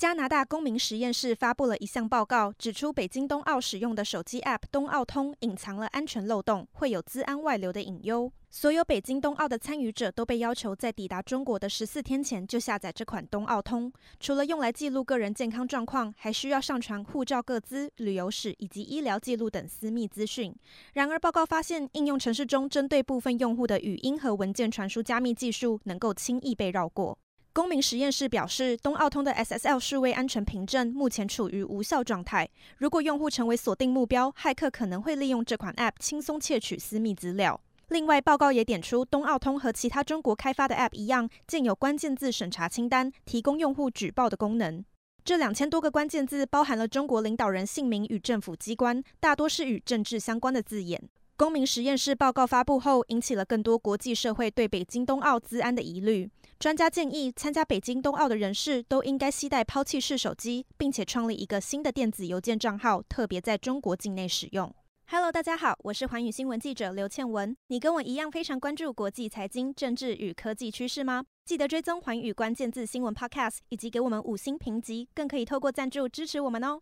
加拿大公民实验室发布了一项报告，指出北京冬奥使用的手机 App 冬奥通隐藏了安全漏洞，会有资安外流的隐忧。所有北京冬奥的参与者都被要求在抵达中国的十四天前就下载这款冬奥通。除了用来记录个人健康状况，还需要上传护照各资、旅游史以及医疗记录等私密资讯。然而，报告发现，应用程式中针对部分用户的语音和文件传输加密技术能够轻易被绕过。公民实验室表示，东奥通的 SSL 数位安全凭证目前处于无效状态。如果用户成为锁定目标，骇客可能会利用这款 App 轻松窃取私密资料。另外，报告也点出，东奥通和其他中国开发的 App 一样，建有关键字审查清单，提供用户举报的功能。这两千多个关键字包含了中国领导人姓名与政府机关，大多是与政治相关的字眼。公民实验室报告发布后，引起了更多国际社会对北京冬奥资安的疑虑。专家建议，参加北京冬奥的人士都应该携带抛弃式手机，并且创立一个新的电子邮件账号，特别在中国境内使用。Hello，大家好，我是寰宇新闻记者刘倩文。你跟我一样非常关注国际财经、政治与科技趋势吗？记得追踪寰宇关键字新闻 Podcast，以及给我们五星评级，更可以透过赞助支持我们哦。